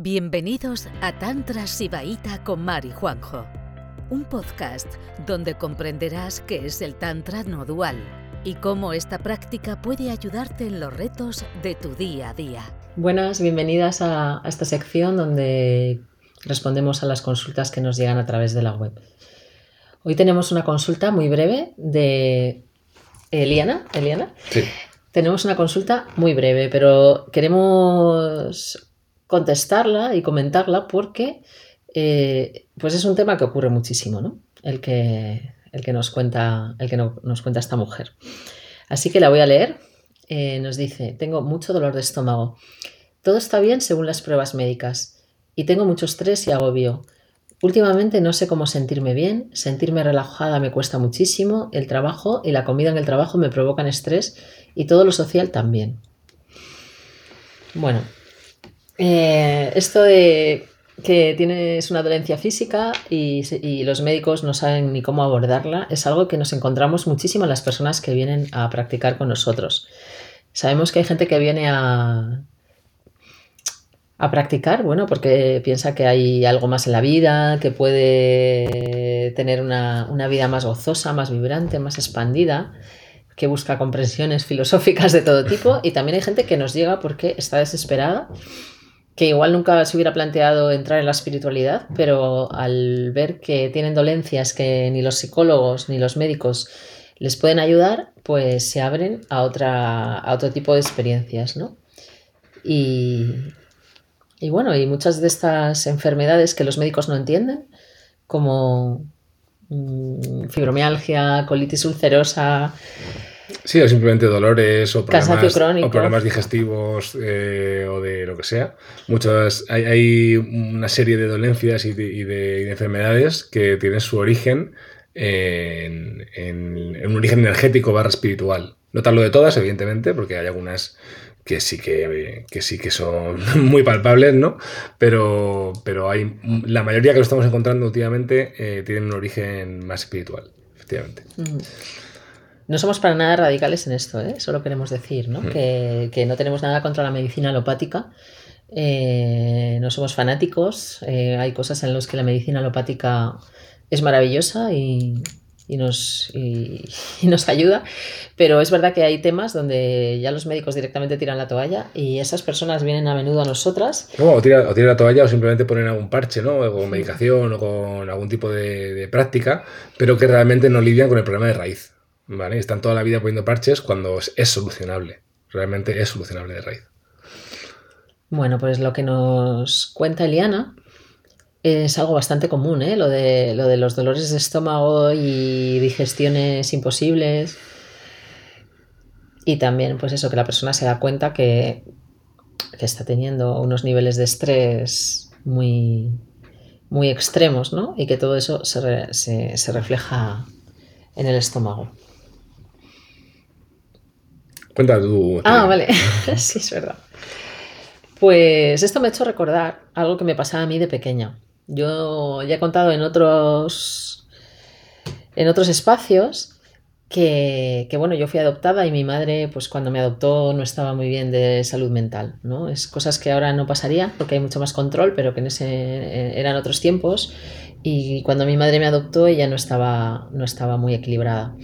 Bienvenidos a Tantra Sibaíta con Mari Juanjo, un podcast donde comprenderás qué es el Tantra no dual y cómo esta práctica puede ayudarte en los retos de tu día a día. Buenas, bienvenidas a, esta sección donde respondemos a las consultas que nos llegan a través de la web. Hoy tenemos una consulta muy breve de Eliana. Eliana. Sí. Tenemos una consulta muy breve, pero queremos contestarla y comentarla porque eh, pues es un tema que ocurre muchísimo, ¿no? El que, el que, nos, cuenta, el que nos cuenta esta mujer. Así que la voy a leer. Eh, nos dice, tengo mucho dolor de estómago. Todo está bien según las pruebas médicas y tengo mucho estrés y agobio. Últimamente no sé cómo sentirme bien, sentirme relajada me cuesta muchísimo, el trabajo y la comida en el trabajo me provocan estrés y todo lo social también. Bueno, eh, esto de que tienes una dolencia física y, los médicos no saben ni cómo abordarla es algo que nos encontramos muchísimo en las personas que vienen a practicar con nosotros. Sabemos que hay gente que viene a, a practicar, bueno, porque piensa que hay algo más en la vida, que puede tener una, una vida más gozosa, más vibrante, más expandida que busca comprensiones filosóficas de todo tipo y también hay gente que nos llega porque está desesperada que igual nunca se hubiera planteado entrar en la espiritualidad, pero al ver que tienen dolencias que ni los psicólogos ni los médicos les pueden ayudar, pues se abren a, otra, a otro tipo de experiencias, ¿no? Y, y bueno, y muchas de estas enfermedades que los médicos no entienden, como mm, fibromialgia, colitis ulcerosa, Sí, o simplemente dolores o problemas, o problemas digestivos eh, o de lo que sea. Muchas, hay, una serie de dolencias y de, enfermedades que tienen su origen en, un origen energético barra espiritual. No tal lo de todas, evidentemente, porque hay algunas que sí que, sí que son muy palpables, ¿no? Pero, pero hay la mayoría que lo estamos encontrando últimamente eh, tienen un origen más espiritual, efectivamente. No somos para nada radicales en esto, ¿eh? solo queremos decir ¿no? Que, no tenemos nada contra la medicina alopática. Eh, no somos fanáticos. Eh, hay cosas en las que la medicina alopática es maravillosa y, nos, nos ayuda, pero es verdad que hay temas donde ya los médicos directamente tiran la toalla y esas personas vienen a menudo a nosotras. o tiran la toalla o simplemente ponen algún parche, ¿no? O con medicación o con algún tipo de, de práctica, pero que realmente no lidian con el problema de raíz. ¿Vale? están toda la vida poniendo parches cuando es, solucionable. Realmente es solucionable de raíz. Bueno, pues lo que nos cuenta Eliana es algo bastante común, ¿eh? lo, de, lo de los dolores de estómago y digestiones imposibles. Y también, pues eso, que la persona se da cuenta que, está teniendo unos niveles de estrés muy, muy extremos, ¿no? Y que todo eso se refleja en el estómago. Cuenta tú. Ah, vale. sí, es verdad. Pues esto me ha hecho recordar algo que me pasaba a mí de pequeña. Yo ya he contado en otros, en otros espacios que, bueno, yo fui adoptada y mi madre, pues cuando me adoptó no estaba muy bien de salud mental, ¿no? Es cosas que ahora no pasaría porque hay mucho más control, pero que en ese eran otros tiempos y cuando mi madre me adoptó ella no estaba, no estaba muy equilibrada.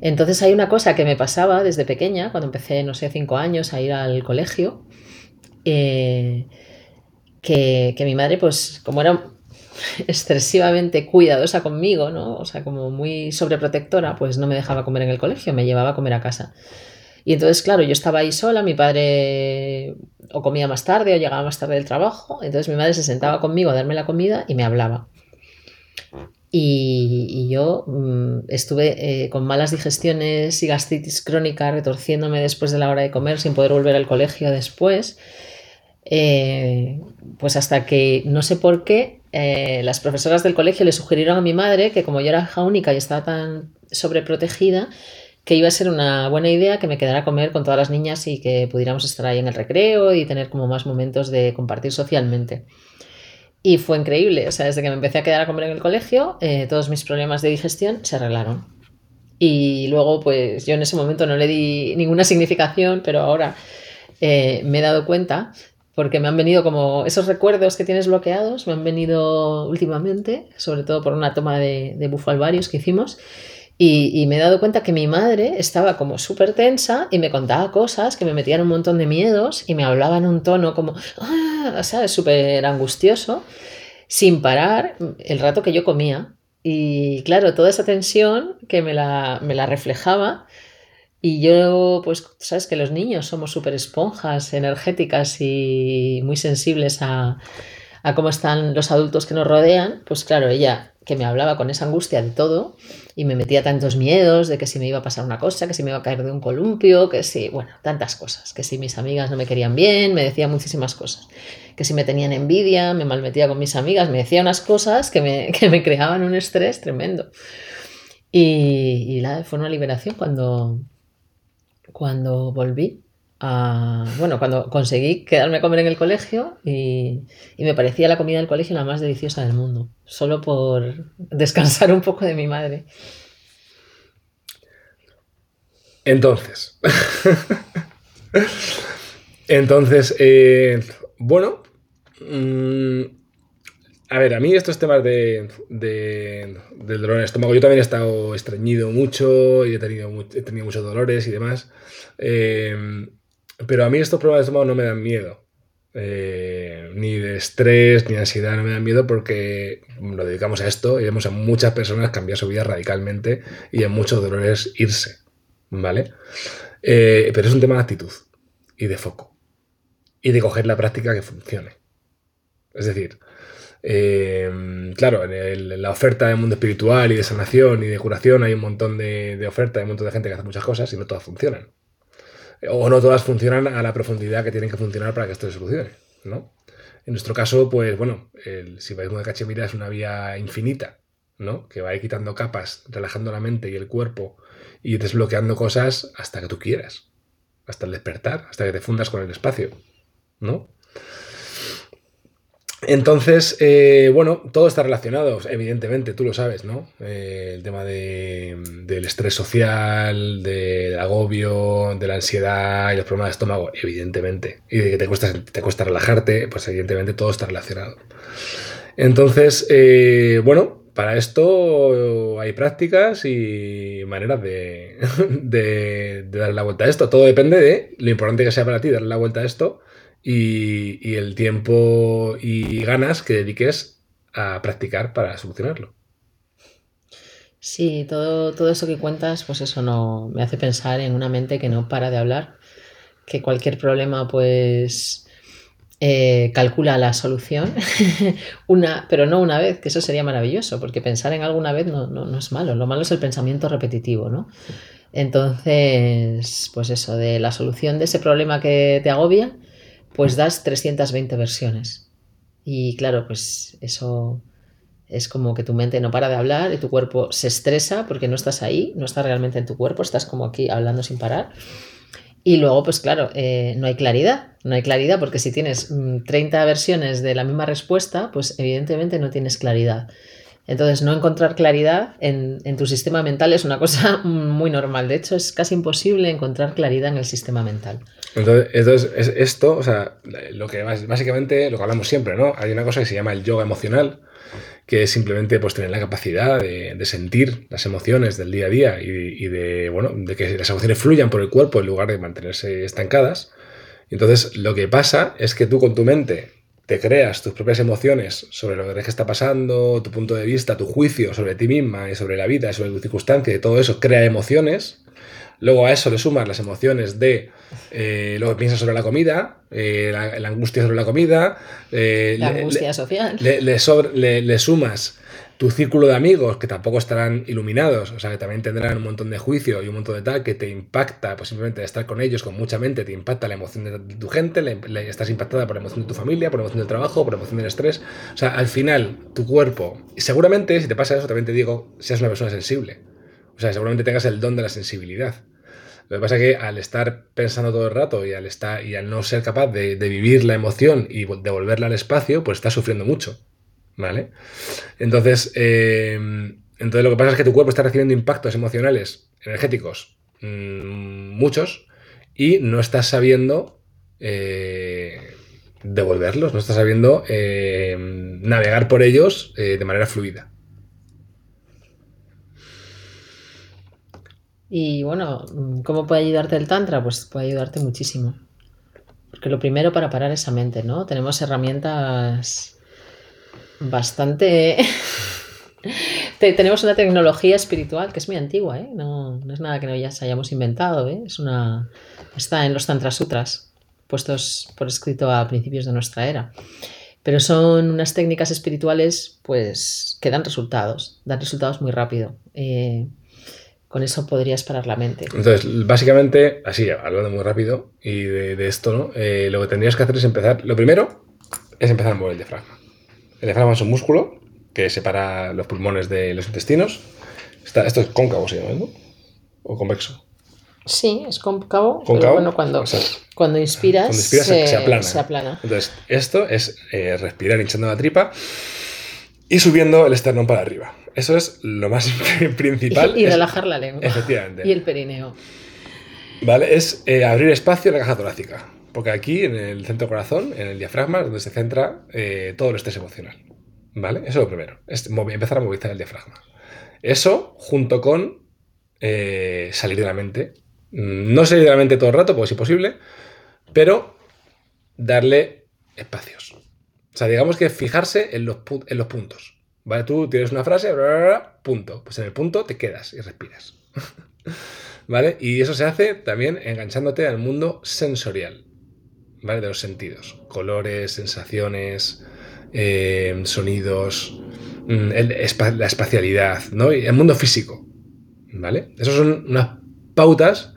Entonces hay una cosa que me pasaba desde pequeña, cuando empecé, no sé, cinco años a ir al colegio, eh, que, mi madre, pues como era excesivamente cuidadosa conmigo, ¿no? O sea, como muy sobreprotectora, pues no me dejaba comer en el colegio, me llevaba a comer a casa. Y entonces, claro, yo estaba ahí sola, mi padre o comía más tarde o llegaba más tarde del trabajo, entonces mi madre se sentaba conmigo a darme la comida y me hablaba. Y, yo mm, estuve eh, con malas digestiones y gastritis crónica, retorciéndome después de la hora de comer sin poder volver al colegio después. Eh, pues hasta que no sé por qué eh, las profesoras del colegio le sugirieron a mi madre que como yo era hija única y estaba tan sobreprotegida, que iba a ser una buena idea que me quedara a comer con todas las niñas y que pudiéramos estar ahí en el recreo y tener como más momentos de compartir socialmente. Y fue increíble, o sea, desde que me empecé a quedar a comer en el colegio, eh, todos mis problemas de digestión se arreglaron. Y luego, pues yo en ese momento no le di ninguna significación, pero ahora eh, me he dado cuenta, porque me han venido como esos recuerdos que tienes bloqueados, me han venido últimamente, sobre todo por una toma de, de bufalvarios que hicimos. Y, me he dado cuenta que mi madre estaba como súper tensa y me contaba cosas que me metían un montón de miedos y me hablaba en un tono como, ah, ¿sabes? Súper angustioso, sin parar el rato que yo comía. Y claro, toda esa tensión que me la, me la reflejaba. Y yo, pues, sabes que los niños somos súper esponjas energéticas y muy sensibles a, a cómo están los adultos que nos rodean. Pues claro, ella que me hablaba con esa angustia de todo y me metía tantos miedos de que si me iba a pasar una cosa, que si me iba a caer de un columpio, que si, bueno, tantas cosas, que si mis amigas no me querían bien, me decía muchísimas cosas, que si me tenían envidia, me malmetía con mis amigas, me decía unas cosas que me, que me creaban un estrés tremendo. Y, la, fue una liberación cuando, cuando volví bueno, cuando conseguí quedarme a comer en el colegio y, me parecía la comida del colegio la más deliciosa del mundo, solo por descansar un poco de mi madre. Entonces, entonces, eh, bueno, mm, a ver, a mí estos temas de, del dolor en el estómago, yo también he estado estreñido mucho y he tenido, he tenido muchos dolores y demás. Eh, pero a mí estos problemas de estómago no me dan miedo. Eh, ni de estrés, ni de ansiedad, no me dan miedo porque lo dedicamos a esto y vemos a muchas personas cambiar su vida radicalmente y en muchos dolores irse. ¿Vale? Eh, pero es un tema de actitud y de foco. Y de coger la práctica que funcione. Es decir, eh, claro, en, la oferta del mundo espiritual y de sanación y de curación hay un montón de, de oferta, hay un montón de gente que hace muchas cosas y no todas funcionan o no todas funcionan a la profundidad que tienen que funcionar para que esto se solucione, ¿no? En nuestro caso, pues bueno, el sibaísmo de Cachemira es una vía infinita, ¿no? Que va a ir quitando capas, relajando la mente y el cuerpo y desbloqueando cosas hasta que tú quieras, hasta el despertar, hasta que te fundas con el espacio, ¿no? Entonces, eh, bueno, todo está relacionado, evidentemente, tú lo sabes, ¿no? Eh, el tema del estrés social, del agobio, de la ansiedad y los problemas de estómago, evidentemente. Y de que te cuesta, te cuesta relajarte, pues evidentemente todo está relacionado. Entonces, eh, bueno, para esto hay prácticas y maneras de, de, de darle la vuelta a esto. Todo depende de lo importante que sea para ti darle la vuelta a esto y, el tiempo y ganas que dediques a practicar para solucionarlo. Sí, todo, todo eso que cuentas, pues eso no me hace pensar en una mente que no para de hablar, que cualquier problema, pues eh, calcula la solución, una, pero no una vez, que eso sería maravilloso, porque pensar en alguna vez no, no, es malo, lo malo es el pensamiento repetitivo, ¿no? Entonces, pues eso, de la solución de ese problema que te agobia, pues das 320 versiones. Y claro, pues eso es como que tu mente no para de hablar y tu cuerpo se estresa porque no estás ahí, no estás realmente en tu cuerpo, estás como aquí hablando sin parar. Y luego, pues claro, eh, no hay claridad, no hay claridad porque si tienes 30 mm, versiones de la misma respuesta, pues evidentemente no tienes claridad. Entonces, no encontrar claridad en, tu sistema mental es una cosa muy normal. De hecho, es casi imposible encontrar claridad en el sistema mental. Entonces, es esto, o sea, lo que básicamente, lo que hablamos siempre, ¿no? Hay una cosa que se llama el yoga emocional, que es simplemente pues, tener la capacidad de, sentir las emociones del día a día y, de, bueno, de que las emociones fluyan por el cuerpo en lugar de mantenerse estancadas. Entonces, lo que pasa es que tú con tu mente te creas tus propias emociones sobre lo que está pasando, tu punto de vista, tu juicio sobre ti misma y sobre la vida, sobre tu circunstancia y todo eso crea emociones. Luego a eso le sumas las emociones de eh, lo que piensas sobre la comida, eh, la, angustia sobre la comida. Eh, la angustia social. Le, le, sumas tu círculo de amigos, que tampoco estarán iluminados, o sea, que también tendrán un montón de juicio y un montón de tal, que te impacta, pues simplemente estar con ellos con mucha mente, te impacta la emoción de tu gente, le, estás impactada por la emoción de tu familia, por la emoción del trabajo, por la emoción del estrés. O sea, al final, tu cuerpo, y seguramente, si te pasa eso, también te digo, seas una persona sensible. O sea, seguramente tengas el don de la sensibilidad. Lo que pasa es que al estar pensando todo el rato y al, estar, y al no ser capaz de, de vivir la emoción y devolverla al espacio, pues estás sufriendo mucho. ¿Vale? Entonces, eh, entonces lo que pasa es que tu cuerpo está recibiendo impactos emocionales, energéticos, mm, muchos, y no estás sabiendo eh, devolverlos, no estás sabiendo eh, navegar por ellos eh, de manera fluida. Y bueno, ¿cómo puede ayudarte el Tantra? Pues puede ayudarte muchísimo. Porque lo primero para parar esa mente, ¿no? Tenemos herramientas bastante... Tenemos una tecnología espiritual que es muy antigua, ¿eh? No, no es nada que no ya hayamos inventado, ¿eh? Es una... Está en los Tantra Sutras, puestos por escrito a principios de nuestra era. Pero son unas técnicas espirituales, pues, que dan resultados, dan resultados muy rápido. Eh, con eso podrías parar la mente. Entonces, básicamente, así, hablando muy rápido y de, esto, ¿no? Eh, lo que tendrías que hacer es empezar. Lo primero es empezar a mover el diafragma. El diafragma es un músculo que separa los pulmones de los intestinos. esto es cóncavo, se llama, ¿no? O convexo. Sí, es cóncavo. Pero bueno, cuando, cuando inspiras, se, aplana. Entonces, esto es eh, respirar hinchando la tripa y subiendo el esternón para arriba. Eso es lo más principal. Y, relajar la lengua. Efectivamente. Y el perineo. Vale, es eh, abrir espacio en la caja torácica. Porque aquí, en el centro corazón, en el diafragma, donde se centra eh, todo el estrés emocional. ¿Vale? Eso es lo primero. Es empezar a movilizar el diafragma. Eso, junto con eh, salir de la mente. Mm, no salir de la mente todo el rato, porque es imposible, pero darle espacios. O sea, digamos que fijarse en los, en los puntos. ¿Vale? Tú tienes una frase, punto. Pues en el punto te quedas y respiras. ¿Vale? Y eso se hace también enganchándote al mundo sensorial, ¿vale? De los sentidos. Colores, sensaciones, eh, sonidos, mm, la espacialidad, ¿no? El mundo físico, ¿vale? Esas son unas pautas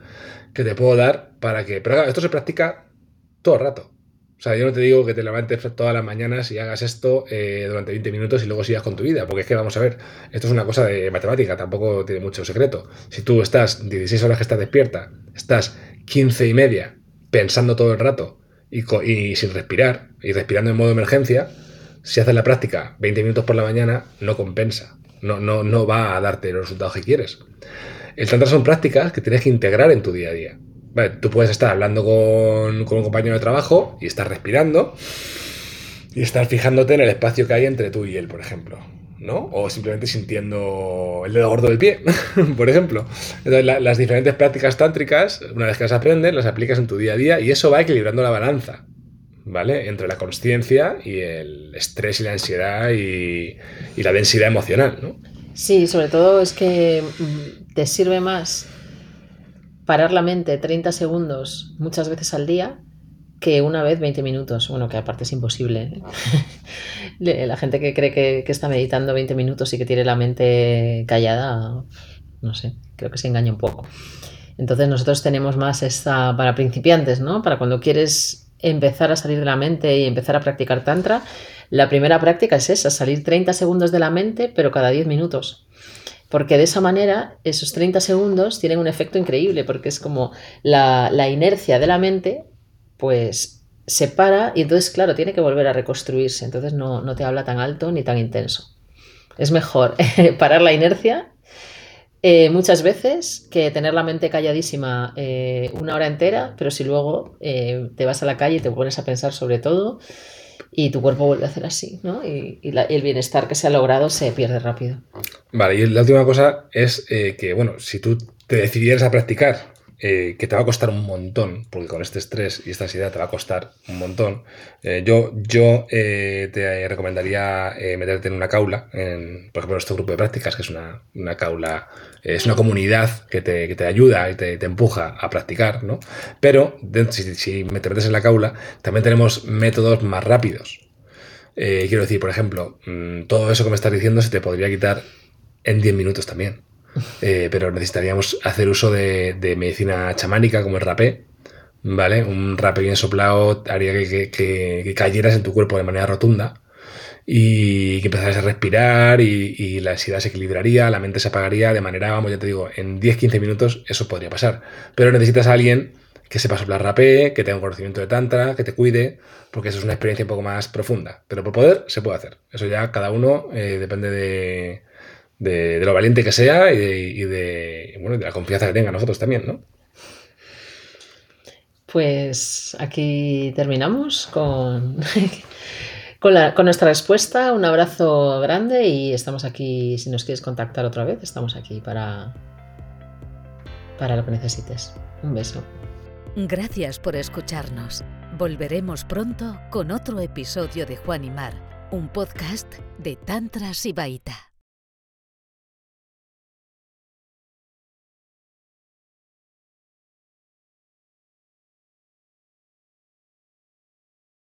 que te puedo dar para que... Pero esto se practica todo el rato. O sea, yo no te digo que te levantes todas las mañanas y hagas esto eh, durante 20 minutos y luego sigas con tu vida, porque es que vamos a ver, esto es una cosa de matemática, tampoco tiene mucho secreto. Si tú estás 16 horas que estás despierta, estás 15 y media pensando todo el rato y, sin respirar, y respirando en modo emergencia, si haces la práctica 20 minutos por la mañana, no compensa, no, no, no va a darte los resultados que quieres. El tantra son prácticas que tienes que integrar en tu día a día tú puedes estar hablando con, un compañero de trabajo y estar respirando y estar fijándote en el espacio que hay entre tú y él, por ejemplo. ¿No? O simplemente sintiendo el dedo gordo del pie, por ejemplo. Entonces, las diferentes prácticas tántricas, una vez que las aprendes, las aplicas en tu día a día y eso va equilibrando la balanza, ¿vale? Entre la consciencia y el estrés y la ansiedad y, y la densidad emocional, ¿no? Sí, sobre todo es que mm, te sirve más parar la mente 30 segundos muchas veces al día que una vez 20 minutos. Bueno, que aparte es imposible. La gente que cree que, está meditando 20 minutos y que tiene la mente callada, no sé, creo que se engaña un poco. Entonces nosotros tenemos más esta para principiantes, ¿no? Para cuando quieres empezar a salir de la mente y empezar a practicar tantra, la primera práctica es esa, salir 30 segundos de la mente, pero cada 10 minutos porque de esa manera esos 30 segundos tienen un efecto increíble, porque es como la, inercia de la mente, pues se para y entonces, claro, tiene que volver a reconstruirse, entonces no, te habla tan alto ni tan intenso. Es mejor parar la inercia eh, muchas veces que tener la mente calladísima eh, una hora entera, pero si luego eh, te vas a la calle y te pones a pensar sobre todo y tu cuerpo vuelve a hacer así, ¿no? Y, el bienestar que se ha logrado se pierde rápido. Vale, y la última cosa es que, bueno, si tú te decidieras a practicar, eh, que te va a costar un montón, porque con este estrés y esta ansiedad te va a costar un montón, eh, yo, yo te recomendaría meterte en una caula, en, por ejemplo, este grupo de prácticas, que es una, una caula es una comunidad que te, ayuda y te, empuja a practicar, ¿no? Pero si, si te metes en la caula, también tenemos métodos más rápidos. Eh, quiero decir, por ejemplo, mm, todo eso que me estás diciendo se te podría quitar en 10 minutos también. Eh, pero necesitaríamos hacer uso de, medicina chamánica como el rapé, ¿vale? Un rapé bien soplado haría que, cayeras en tu cuerpo de manera rotunda y que empezaras a respirar y, la ansiedad se equilibraría, la mente se apagaría de manera, vamos, ya te digo, en 10-15 minutos eso podría pasar. Pero necesitas a alguien que sepa soplar rapé, que tenga un conocimiento de tantra, que te cuide, porque eso es una experiencia un poco más profunda. Pero por poder se puede hacer. Eso ya cada uno eh, depende de, de, lo valiente que sea y de, bueno, de la confianza que tenga nosotros también, ¿no? Pues aquí terminamos con, con, nuestra respuesta. Un abrazo grande y estamos aquí, si nos quieres contactar otra vez, estamos aquí para, para lo que necesites. Un beso. Gracias por escucharnos. Volveremos pronto con otro episodio de Juan y Mar, un podcast de Tantra Sibaita.